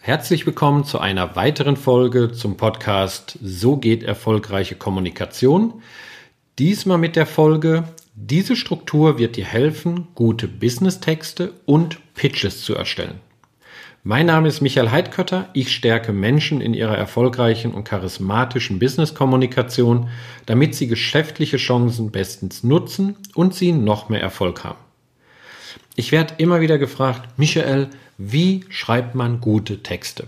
Herzlich willkommen zu einer weiteren Folge zum Podcast So geht erfolgreiche Kommunikation. Diesmal mit der Folge, diese Struktur wird dir helfen, gute Business-Texte und Pitches zu erstellen. Mein Name ist Michael Heidkötter. Ich stärke Menschen in ihrer erfolgreichen und charismatischen Business-Kommunikation, damit sie geschäftliche Chancen bestens nutzen und sie noch mehr Erfolg haben. Ich werde immer wieder gefragt, Michael, wie schreibt man gute Texte?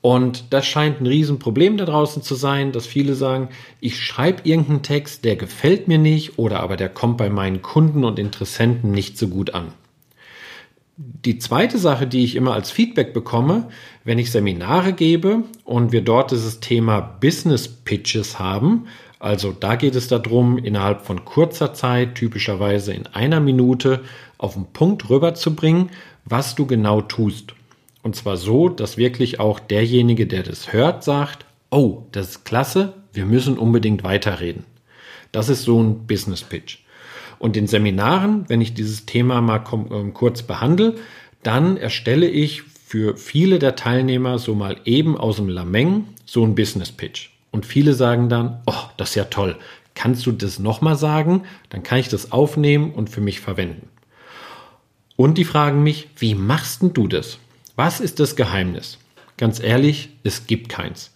Und das scheint ein Riesenproblem da draußen zu sein, dass viele sagen, ich schreibe irgendeinen Text, der gefällt mir nicht oder aber der kommt bei meinen Kunden und Interessenten nicht so gut an. Die zweite Sache, die ich immer als Feedback bekomme, wenn ich Seminare gebe und wir dort dieses Thema Business Pitches haben, also da geht es darum, innerhalb von kurzer Zeit, typischerweise in einer Minute, auf den Punkt rüberzubringen, was du genau tust. Und zwar so, dass wirklich auch derjenige, der das hört, sagt, oh, das ist klasse, wir müssen unbedingt weiterreden. Das ist so ein Business Pitch. Und in Seminaren, wenn ich dieses Thema mal ähm, kurz behandle, dann erstelle ich für viele der Teilnehmer so mal eben aus dem Lameng so ein Business Pitch. Und viele sagen dann, oh, das ist ja toll. Kannst du das nochmal sagen? Dann kann ich das aufnehmen und für mich verwenden. Und die fragen mich, wie machst denn du das? Was ist das Geheimnis? Ganz ehrlich, es gibt keins.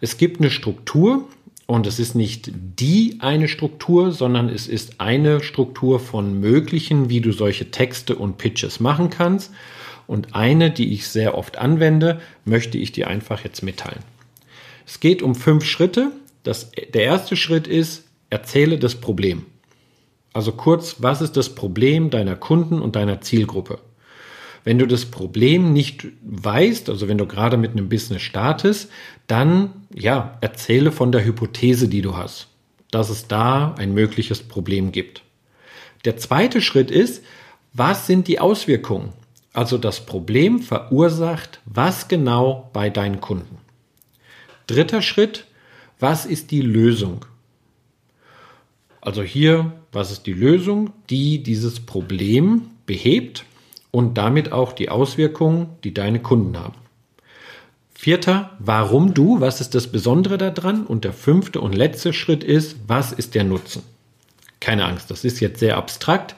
Es gibt eine Struktur und es ist nicht die eine Struktur, sondern es ist eine Struktur von möglichen, wie du solche Texte und Pitches machen kannst. Und eine, die ich sehr oft anwende, möchte ich dir einfach jetzt mitteilen. Es geht um fünf Schritte. Das, der erste Schritt ist, erzähle das Problem. Also kurz, was ist das Problem deiner Kunden und deiner Zielgruppe? Wenn du das Problem nicht weißt, also wenn du gerade mit einem Business startest, dann ja, erzähle von der Hypothese, die du hast, dass es da ein mögliches Problem gibt. Der zweite Schritt ist, was sind die Auswirkungen? Also das Problem verursacht was genau bei deinen Kunden? Dritter Schritt, was ist die Lösung? Also hier, was ist die Lösung, die dieses Problem behebt und damit auch die Auswirkungen, die deine Kunden haben. Vierter, warum du, was ist das Besondere daran? Und der fünfte und letzte Schritt ist, was ist der Nutzen? Keine Angst, das ist jetzt sehr abstrakt.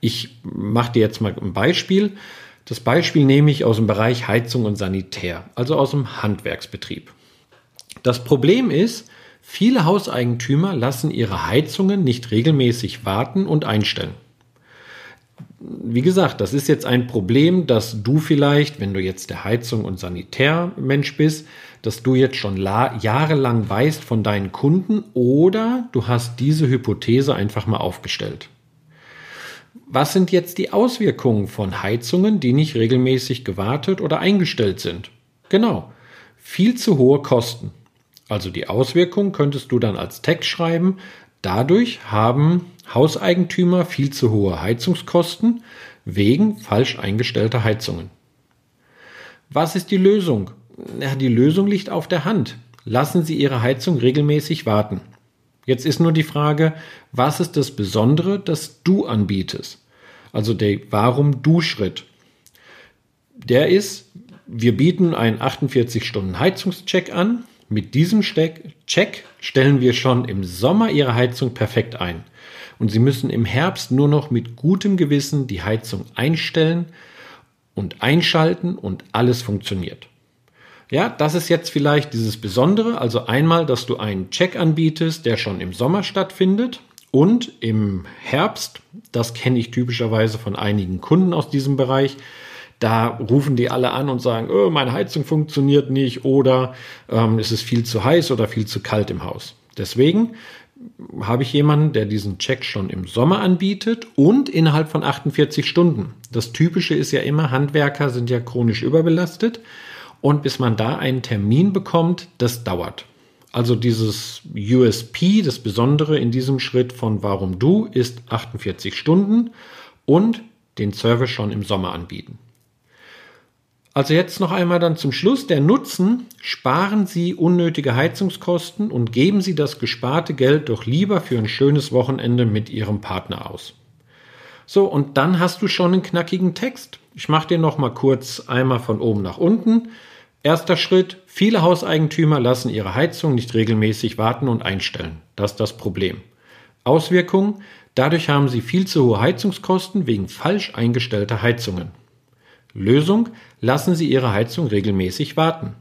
Ich mache dir jetzt mal ein Beispiel. Das Beispiel nehme ich aus dem Bereich Heizung und Sanitär, also aus dem Handwerksbetrieb. Das Problem ist, viele Hauseigentümer lassen ihre Heizungen nicht regelmäßig warten und einstellen. Wie gesagt, das ist jetzt ein Problem, dass du vielleicht, wenn du jetzt der Heizung- und Sanitärmensch bist, dass du jetzt schon jahrelang weißt von deinen Kunden oder du hast diese Hypothese einfach mal aufgestellt. Was sind jetzt die Auswirkungen von Heizungen, die nicht regelmäßig gewartet oder eingestellt sind? Genau, viel zu hohe Kosten. Also die Auswirkung könntest du dann als Text schreiben. Dadurch haben Hauseigentümer viel zu hohe Heizungskosten wegen falsch eingestellter Heizungen. Was ist die Lösung? Ja, die Lösung liegt auf der Hand. Lassen Sie Ihre Heizung regelmäßig warten. Jetzt ist nur die Frage, was ist das Besondere, das du anbietest? Also der Warum-Du-Schritt. Der ist, wir bieten einen 48-Stunden-Heizungscheck an. Mit diesem Check stellen wir schon im Sommer Ihre Heizung perfekt ein. Und Sie müssen im Herbst nur noch mit gutem Gewissen die Heizung einstellen und einschalten und alles funktioniert. Ja, das ist jetzt vielleicht dieses Besondere. Also einmal, dass du einen Check anbietest, der schon im Sommer stattfindet und im Herbst. Das kenne ich typischerweise von einigen Kunden aus diesem Bereich da rufen die alle an und sagen, oh, meine Heizung funktioniert nicht oder ähm, es ist viel zu heiß oder viel zu kalt im Haus. Deswegen habe ich jemanden, der diesen Check schon im Sommer anbietet und innerhalb von 48 Stunden. Das Typische ist ja immer, Handwerker sind ja chronisch überbelastet und bis man da einen Termin bekommt, das dauert. Also dieses USP, das Besondere in diesem Schritt von Warum du, ist 48 Stunden und den Service schon im Sommer anbieten. Also jetzt noch einmal dann zum Schluss. Der Nutzen, sparen Sie unnötige Heizungskosten und geben Sie das gesparte Geld doch lieber für ein schönes Wochenende mit Ihrem Partner aus. So, und dann hast du schon einen knackigen Text. Ich mache den noch mal kurz einmal von oben nach unten. Erster Schritt, viele Hauseigentümer lassen ihre Heizung nicht regelmäßig warten und einstellen. Das ist das Problem. Auswirkungen, dadurch haben sie viel zu hohe Heizungskosten wegen falsch eingestellter Heizungen. Lösung, lassen Sie Ihre Heizung regelmäßig warten.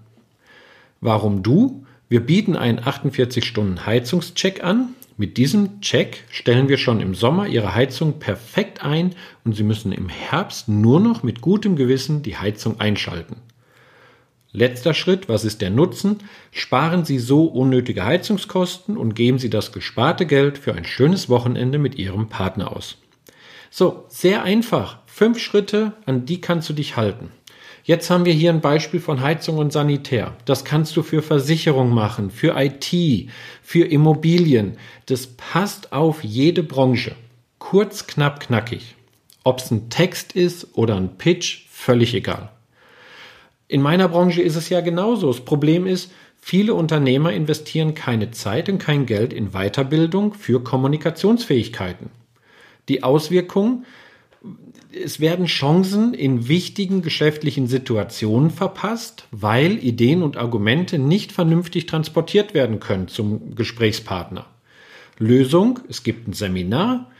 Warum du? Wir bieten einen 48-Stunden-Heizungscheck an. Mit diesem Check stellen wir schon im Sommer Ihre Heizung perfekt ein und Sie müssen im Herbst nur noch mit gutem Gewissen die Heizung einschalten. Letzter Schritt, was ist der Nutzen? Sparen Sie so unnötige Heizungskosten und geben Sie das gesparte Geld für ein schönes Wochenende mit Ihrem Partner aus. So, sehr einfach. Fünf Schritte, an die kannst du dich halten. Jetzt haben wir hier ein Beispiel von Heizung und Sanitär. Das kannst du für Versicherung machen, für IT, für Immobilien. Das passt auf jede Branche. Kurz, knapp, knackig. Ob es ein Text ist oder ein Pitch, völlig egal. In meiner Branche ist es ja genauso. Das Problem ist, viele Unternehmer investieren keine Zeit und kein Geld in Weiterbildung für Kommunikationsfähigkeiten. Die Auswirkungen, es werden Chancen in wichtigen geschäftlichen Situationen verpasst, weil Ideen und Argumente nicht vernünftig transportiert werden können zum Gesprächspartner. Lösung, es gibt ein Seminar.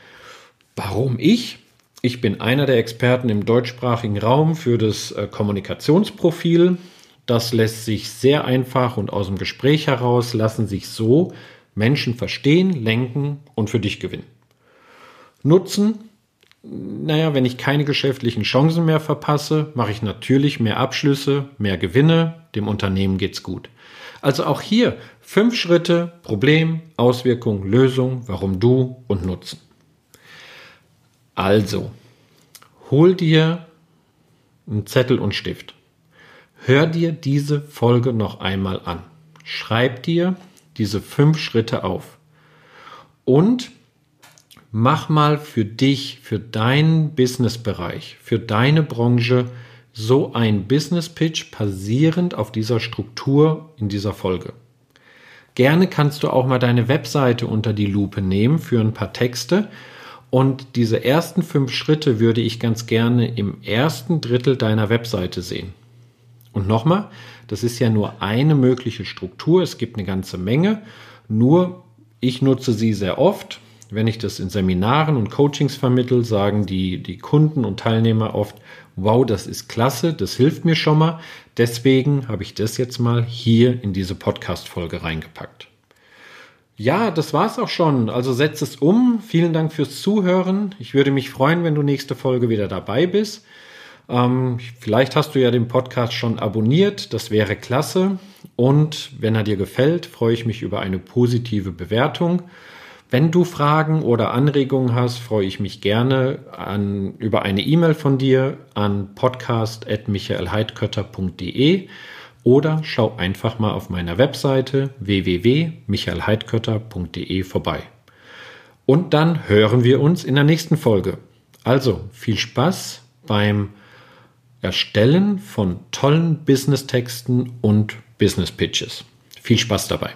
Warum ich? Ich bin einer der Experten im deutschsprachigen Raum für das äh, Kommunikationsprofil. Das lässt sich sehr einfach und aus dem Gespräch heraus lassen sich so Menschen verstehen, lenken und für dich gewinnen. Nutzen, naja, wenn ich keine geschäftlichen Chancen mehr verpasse, mache ich natürlich mehr Abschlüsse, mehr Gewinne, dem Unternehmen geht's gut. Also auch hier fünf Schritte, Problem, Auswirkung, Lösung, warum du und Nutzen. Also, hol dir einen Zettel und Stift. Hör dir diese Folge noch einmal an. Schreib dir diese fünf Schritte auf. Und mach mal für dich, für deinen Businessbereich, für deine Branche so ein Business Pitch basierend auf dieser Struktur in dieser Folge. Gerne kannst du auch mal deine Webseite unter die Lupe nehmen für ein paar Texte und diese ersten fünf Schritte würde ich ganz gerne im ersten Drittel deiner Webseite sehen. Und nochmal, das ist ja nur eine mögliche Struktur. Es gibt eine ganze Menge. Nur ich nutze sie sehr oft. Wenn ich das in Seminaren und Coachings vermittel, sagen die, die Kunden und Teilnehmer oft, wow, das ist klasse, das hilft mir schon mal. Deswegen habe ich das jetzt mal hier in diese Podcast-Folge reingepackt. Ja, das war's auch schon. Also setz es um. Vielen Dank fürs Zuhören. Ich würde mich freuen, wenn du nächste Folge wieder dabei bist. Ähm, vielleicht hast du ja den Podcast schon abonniert. Das wäre klasse. Und wenn er dir gefällt, freue ich mich über eine positive Bewertung. Wenn du Fragen oder Anregungen hast, freue ich mich gerne an, über eine E-Mail von dir an podcast.michaelheidkötter.de oder schau einfach mal auf meiner Webseite www.michaelheidkötter.de vorbei. Und dann hören wir uns in der nächsten Folge. Also viel Spaß beim Erstellen von tollen Business-Texten und Business-Pitches. Viel Spaß dabei.